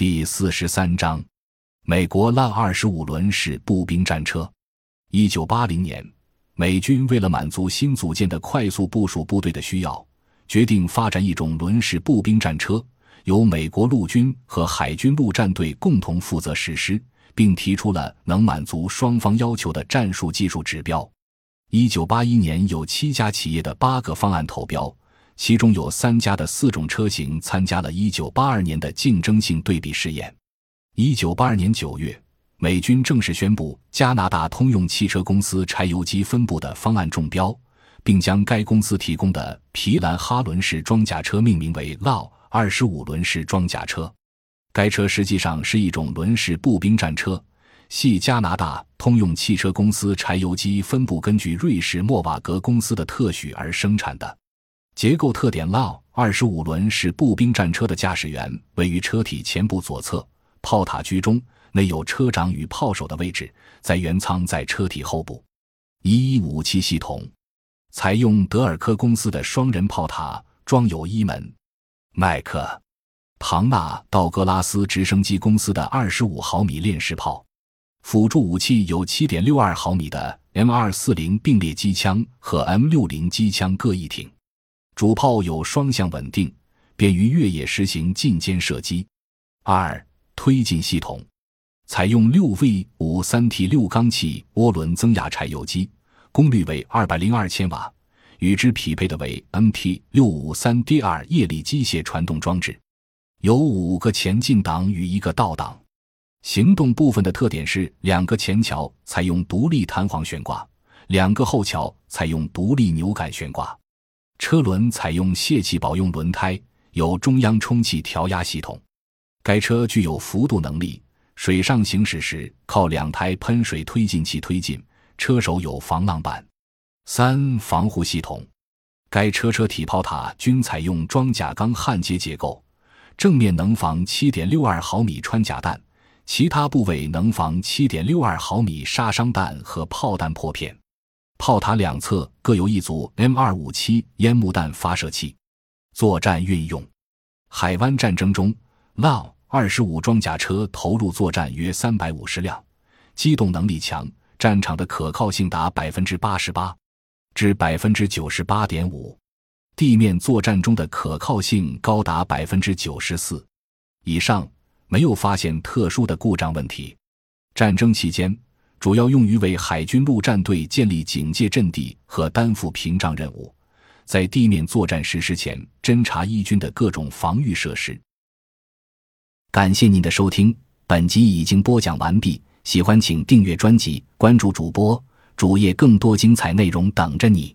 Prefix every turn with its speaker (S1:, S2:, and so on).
S1: 第四十三章，美国拉二十五轮式步兵战车。一九八零年，美军为了满足新组建的快速部署部队的需要，决定发展一种轮式步兵战车，由美国陆军和海军陆战队共同负责实施，并提出了能满足双方要求的战术技术指标。一九八一年，有七家企业的八个方案投标。其中有三家的四种车型参加了1982年的竞争性对比试验。1982年9月，美军正式宣布加拿大通用汽车公司柴油机分部的方案中标，并将该公司提供的皮兰哈轮式装甲车命名为 “LAW 二十五轮式装甲车”。该车实际上是一种轮式步兵战车，系加拿大通用汽车公司柴油机分部根据瑞士莫瓦格公司的特许而生产的。结构特点：LAW 二十五轮是步兵战车的驾驶员位于车体前部左侧，炮塔居中，内有车长与炮手的位置，在原舱在车体后部。一武器系统采用德尔科公司的双人炮塔，装有一门麦克唐纳道格拉斯直升机公司的二十五毫米链式炮。辅助武器有七点六二毫米的 M 二四零并列机枪和 M 六零机枪各一挺。主炮有双向稳定，便于越野实行近肩射击。二推进系统采用六 V 五三 T 六缸气涡轮增压柴油机，功率为二百零二千瓦，与之匹配的为 MT 六五三 DR 液力机械传动装置，有五个前进档与一个倒档。行动部分的特点是两个前桥采用独立弹簧悬挂，两个后桥采用独立扭杆悬挂。车轮采用泄气保用轮胎，有中央充气调压系统。该车具有幅度能力，水上行驶时靠两台喷水推进器推进，车手有防浪板。三防护系统，该车车体炮塔均采用装甲钢焊接结构，正面能防七点六二毫米穿甲弹，其他部位能防七点六二毫米杀伤弹和炮弹破片。炮塔两侧各有一组 M 二五七烟幕弹发射器。作战运用：海湾战争中，LAW 二十五装甲车投入作战约三百五十辆，机动能力强，战场的可靠性达百分之八十八至百分之九十八点五。地面作战中的可靠性高达百分之九十四以上，没有发现特殊的故障问题。战争期间。主要用于为海军陆战队建立警戒阵地和担负屏障任务，在地面作战实施前侦察一军的各种防御设施。感谢您的收听，本集已经播讲完毕。喜欢请订阅专辑，关注主播主页，更多精彩内容等着你。